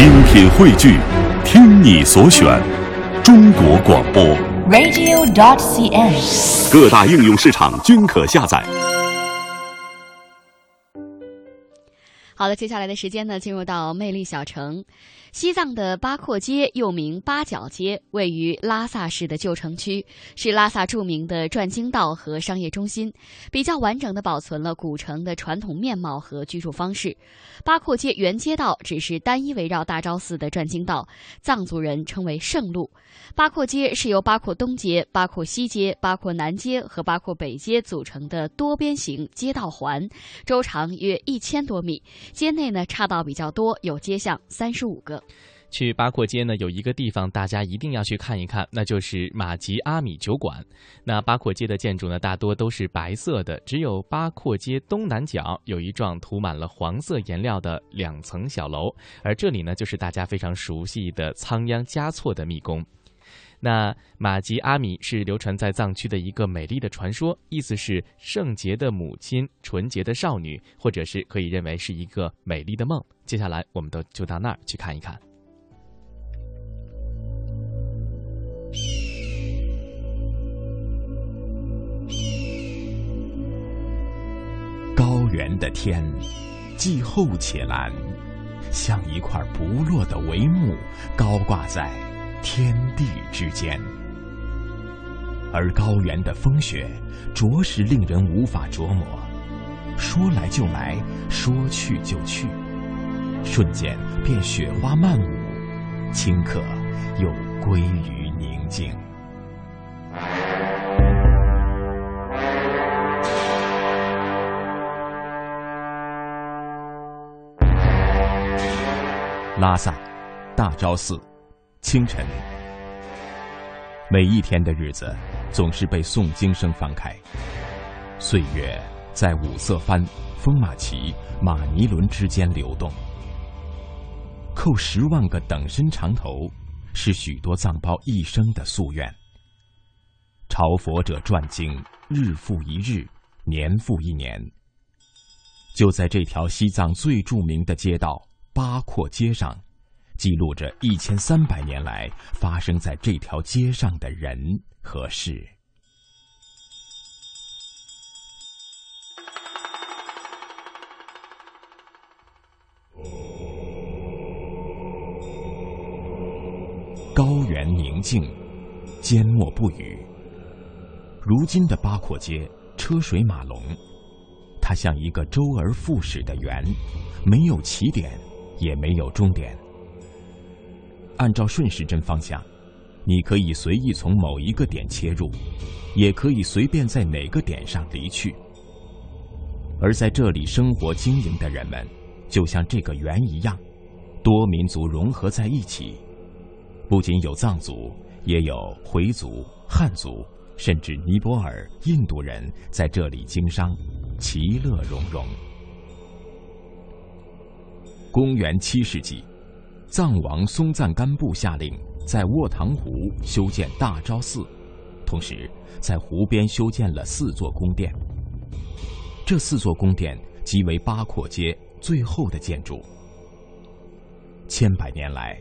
精品汇聚，听你所选，中国广播。radio.dot.cn，。各大应用市场均可下载。好的，接下来的时间呢，进入到魅力小城。西藏的八廓街又名八角街，位于拉萨市的旧城区，是拉萨著名的转经道和商业中心，比较完整的保存了古城的传统面貌和居住方式。八廓街原街道只是单一围绕大昭寺的转经道，藏族人称为圣路。八廓街是由八廓东街、八廓西街、八廓南街和八廓北街组成的多边形街道环，周长约一千多米，街内呢岔道比较多，有街巷三十五个。去八廓街呢，有一个地方大家一定要去看一看，那就是马吉阿米酒馆。那八廓街的建筑呢，大多都是白色的，只有八廓街东南角有一幢涂满了黄色颜料的两层小楼，而这里呢，就是大家非常熟悉的仓央嘉措的密宫。那马吉阿米是流传在藏区的一个美丽的传说，意思是圣洁的母亲、纯洁的少女，或者是可以认为是一个美丽的梦。接下来，我们都就到那儿去看一看。高原的天，既厚且蓝，像一块不落的帷幕，高挂在天地之间。而高原的风雪，着实令人无法琢磨，说来就来，说去就去，瞬间便雪花漫舞，顷刻又归于宁静。拉萨，大昭寺，清晨。每一天的日子总是被诵经声翻开，岁月在五色幡、风马旗、马尼轮之间流动。扣十万个等身长头，是许多藏胞一生的夙愿。朝佛者转经，日复一日，年复一年。就在这条西藏最著名的街道。八廓街上，记录着一千三百年来发生在这条街上的人和事。高原宁静，缄默不语。如今的八廓街车水马龙，它像一个周而复始的圆，没有起点。也没有终点。按照顺时针方向，你可以随意从某一个点切入，也可以随便在哪个点上离去。而在这里生活经营的人们，就像这个圆一样，多民族融合在一起，不仅有藏族，也有回族、汉族，甚至尼泊尔、印度人在这里经商，其乐融融。公元七世纪，藏王松赞干布下令在卧塘湖修建大昭寺，同时在湖边修建了四座宫殿。这四座宫殿即为八廓街最后的建筑。千百年来，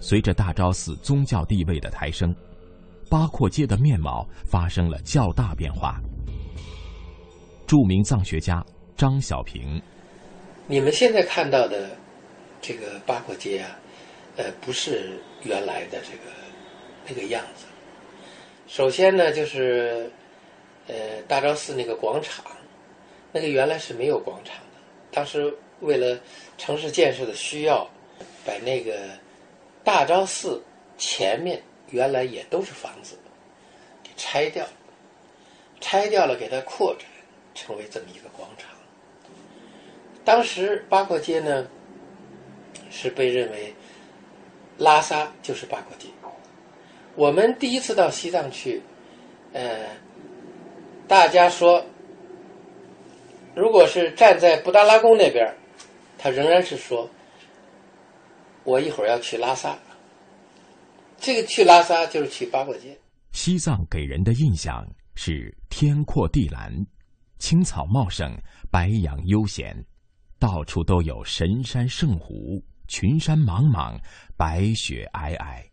随着大昭寺宗教地位的抬升，八廓街的面貌发生了较大变化。著名藏学家张小平。你们现在看到的这个八廓街啊，呃，不是原来的这个那个样子。首先呢，就是呃大昭寺那个广场，那个原来是没有广场的。当时为了城市建设的需要，把那个大昭寺前面原来也都是房子，给拆掉，拆掉了给它扩展，成为这么一个广场。当时八廓街呢，是被认为拉萨就是八廓街。我们第一次到西藏去，呃，大家说，如果是站在布达拉宫那边，他仍然是说，我一会儿要去拉萨。这个去拉萨就是去八廓街。西藏给人的印象是天阔地蓝，青草茂盛，白杨悠闲。到处都有神山圣湖，群山莽莽，白雪皑皑。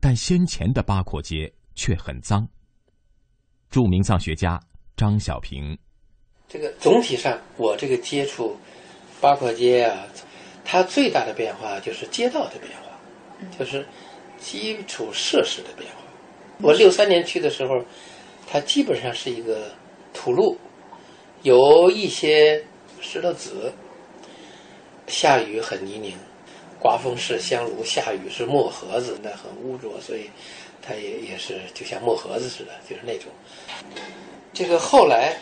但先前的八廓街却很脏。著名藏学家张小平，这个总体上，我这个接触八廓街啊，它最大的变化就是街道的变化，就是基础设施的变化。我六三年去的时候，它基本上是一个土路，有一些石头子，下雨很泥泞，刮风是香炉，下雨是墨盒子，那很污浊，所以它也也是就像墨盒子似的，就是那种。这个后来，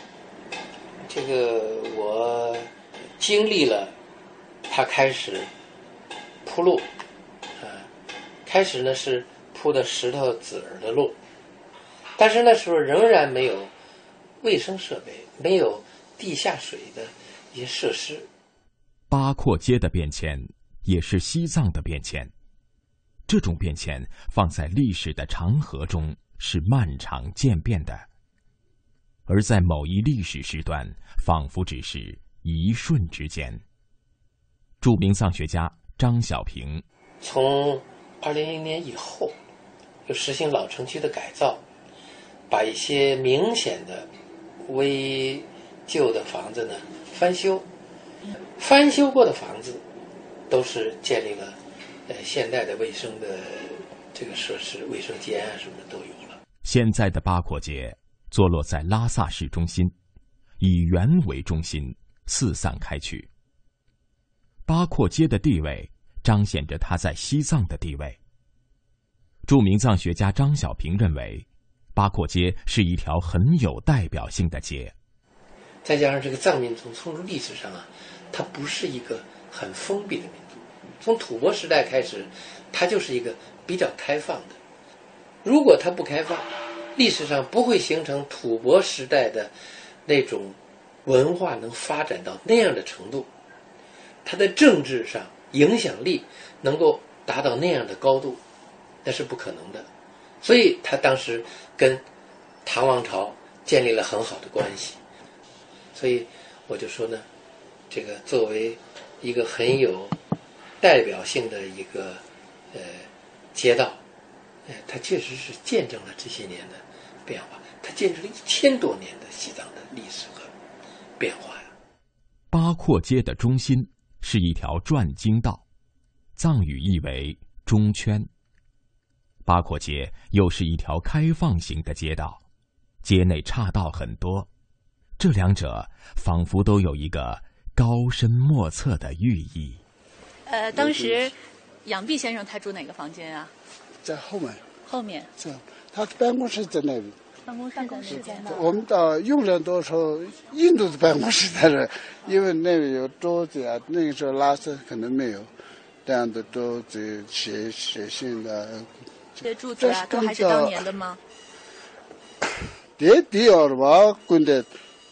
这个我经历了，他开始铺路，啊，开始呢是铺的石头子儿的路，但是那时候仍然没有卫生设备，没有地下水的一些设施。八廓街的变迁也是西藏的变迁，这种变迁放在历史的长河中是漫长渐变的。而在某一历史时段，仿佛只是一瞬之间。著名藏学家张小平，从二零零年以后，就实行老城区的改造，把一些明显的危旧的房子呢翻修，翻修过的房子都是建立了呃现代的卫生的这个设施，卫生间啊什么的都有了。现在的八廓街。坐落在拉萨市中心，以圆为中心，四散开去。八廓街的地位彰显着它在西藏的地位。著名藏学家张小平认为，八廓街是一条很有代表性的街。再加上这个藏民从从历史上啊，它不是一个很封闭的民族，从吐蕃时代开始，它就是一个比较开放的。如果它不开放，历史上不会形成吐蕃时代的那种文化能发展到那样的程度，它的政治上影响力能够达到那样的高度，那是不可能的。所以他当时跟唐王朝建立了很好的关系。所以我就说呢，这个作为一个很有代表性的一个呃街道，呃，它确实是见证了这些年的。变化，它见证了一千多年的西藏的历史和变化呀。八廓街的中心是一条转经道，藏语意为“中圈”。八廓街又是一条开放型的街道，街内岔道很多，这两者仿佛都有一个高深莫测的寓意。呃，当时杨弼先生他住哪个房间啊？在后面。后面。是。他办公室在那里。办公室办公室在那。我们到用人多时候，印度的办公室在这，因为那里有桌子啊。那个时候拉丝可能没有这样的桌子写写信的。这些柱子啊，都还是当年的吗？这第二把滚的，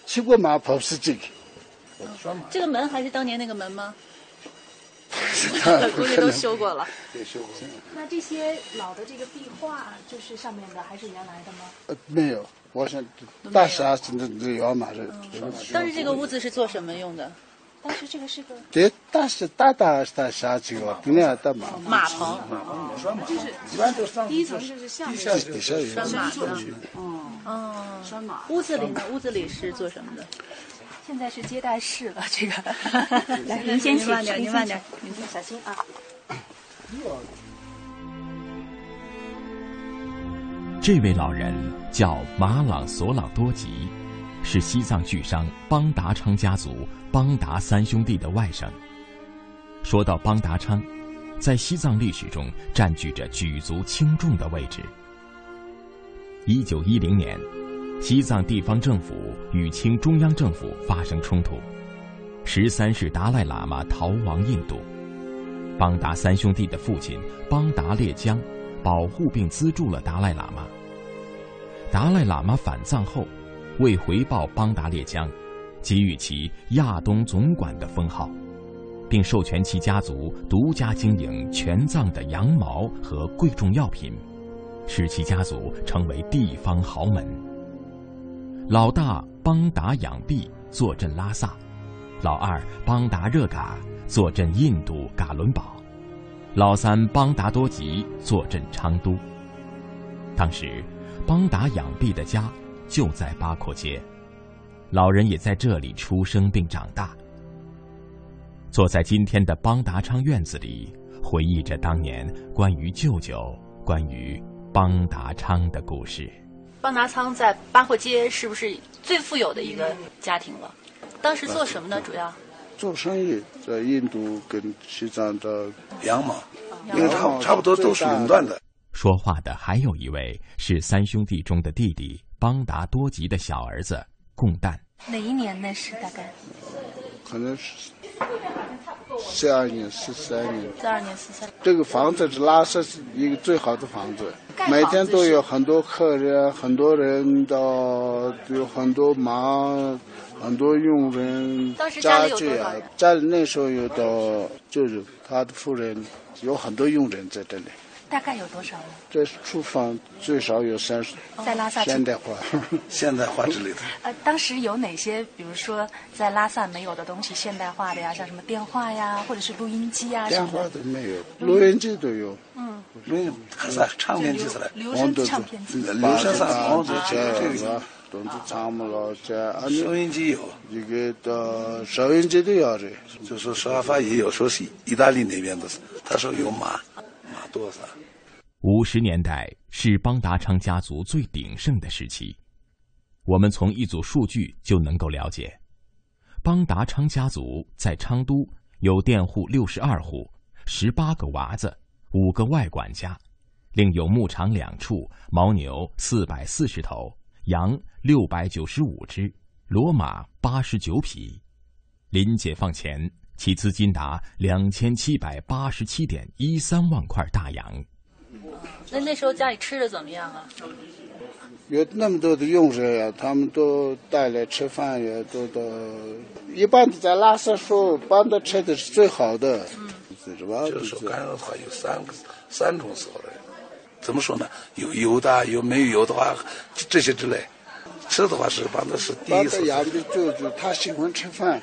七个马跑是这个。这个门还是当年那个门吗？估计都修过了。对，修过。那这些老的这个壁画，就是上面的还是原来的吗？呃，没有，我想大厦是那那要嘛是。当时这个屋子是做什么用的？当时这个是个。对，大是大大大厦这个，不那的马。马棚。马棚就是一般都上。第一层就是下面。底下有。拴马的。哦。哦。拴马。屋子里呢？屋子里是做什么的？现在是接待室了，这个。来，您先请，您慢点，您小心啊。这位老人叫马朗索朗多吉，是西藏巨商邦达昌家族邦达三兄弟的外甥。说到邦达昌，在西藏历史中占据着举足轻重的位置。一九一零年。西藏地方政府与清中央政府发生冲突，十三世达赖喇嘛逃亡印度。邦达三兄弟的父亲邦达列江保护并资助了达赖喇嘛。达赖喇嘛返藏后，为回报邦达列江，给予其亚东总管的封号，并授权其家族独家经营全藏的羊毛和贵重药品，使其家族成为地方豪门。老大邦达养弼坐镇拉萨，老二邦达热嘎坐镇印度噶伦堡，老三邦达多吉坐镇昌都。当时，邦达养弼的家就在八廓街，老人也在这里出生并长大。坐在今天的邦达昌院子里，回忆着当年关于舅舅、关于邦达昌的故事。邦达仓在八廓街是不是最富有的一个家庭了？当时做什么呢？主要做生意，在印度跟西藏的羊毛，因为差差不多都是垄断的。说话的还有一位是三兄弟中的弟弟邦达多吉的小儿子贡旦。哪一年那是大概？可能是四二年、四三年。四二年、四三。这个房子是拉萨是一个最好的房子，每天都有很多客人，很多人到有很多忙，很多佣人。当时家里有多少人？家里那时候有的就是他的夫人，有很多佣人在这里。大概有多少呢？这厨房最少有三十。在拉萨现代化，现代化之类的。呃，当时有哪些，比如说在拉萨没有的东西，现代化的呀，像什么电话呀，或者是录音机啊电话都没有，录音机都有。嗯。录音啥唱片机是来？留声唱片机。留声上房子这个，东子唱不了这。收音机有。一个的收音机都要的。就说沙发也有，说是意大利那边的，他说有马，马多少？五十年代是邦达昌家族最鼎盛的时期，我们从一组数据就能够了解，邦达昌家族在昌都有佃户六十二户，十八个娃子，五个外管家，另有牧场两处，牦牛四百四十头，羊六百九十五只，骡马八十九匹。临解放前，其资金达两千七百八十七点一三万块大洋。那那时候家里吃的怎么样啊？有那么多的佣人呀，他们都带来吃饭也，都都一般的在拉萨说，帮他吃的是最好的，就是说干的话有三个三种时候的，怎么说呢？有油的，有没有油的话，这些之类。吃的话是帮的是第一次。养的舅舅他喜欢吃饭，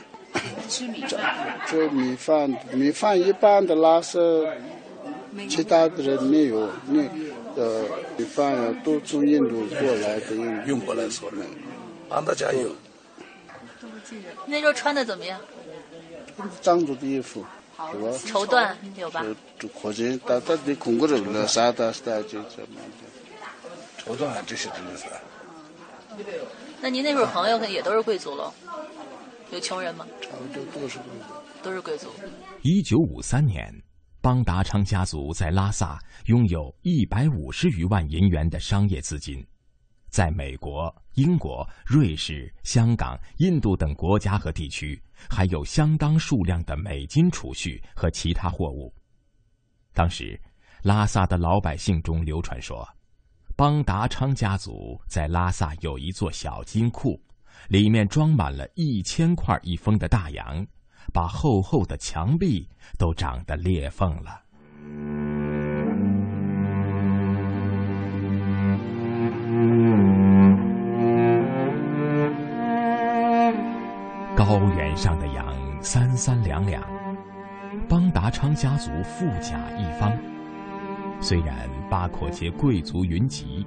吃米饭，吃米饭，米饭一般的拉是。其他的人没有，那呃，米饭呀都从印度过来的，运过来说的，俺大家有。那时候穿的怎么样？藏族的衣服？绸缎有吧？就或者大大的空了，啥这么的。绸缎这些真的是。那您那会儿朋友也都是贵族喽？有穷人吗？差不多都是贵族。都是贵族。一九五三年。邦达昌家族在拉萨拥有一百五十余万银元的商业资金，在美国、英国、瑞士、香港、印度等国家和地区，还有相当数量的美金储蓄和其他货物。当时，拉萨的老百姓中流传说，邦达昌家族在拉萨有一座小金库，里面装满了一千块一封的大洋。把厚厚的墙壁都长得裂缝了。高原上的羊三三两两，邦达昌家族富甲一方。虽然八廓街贵族云集，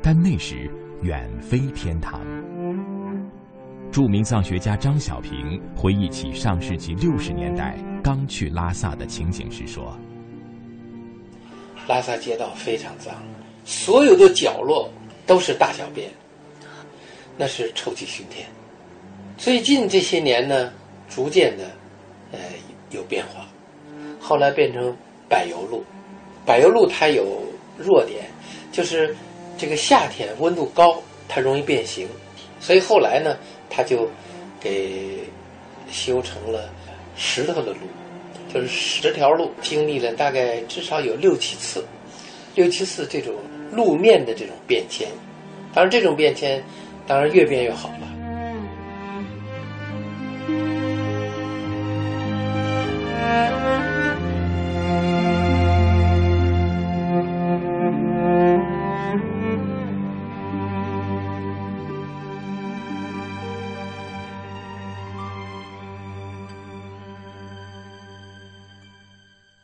但那时远非天堂。著名藏学家张小平回忆起上世纪六十年代刚去拉萨的情景时说：“拉萨街道非常脏，所有的角落都是大小便，那是臭气熏天。最近这些年呢，逐渐的，呃，有变化，后来变成柏油路。柏油路它有弱点，就是这个夏天温度高，它容易变形，所以后来呢。”他就给修成了石头的路，就是十条路，经历了大概至少有六七次，六七次这种路面的这种变迁。当然，这种变迁当然越变越好了。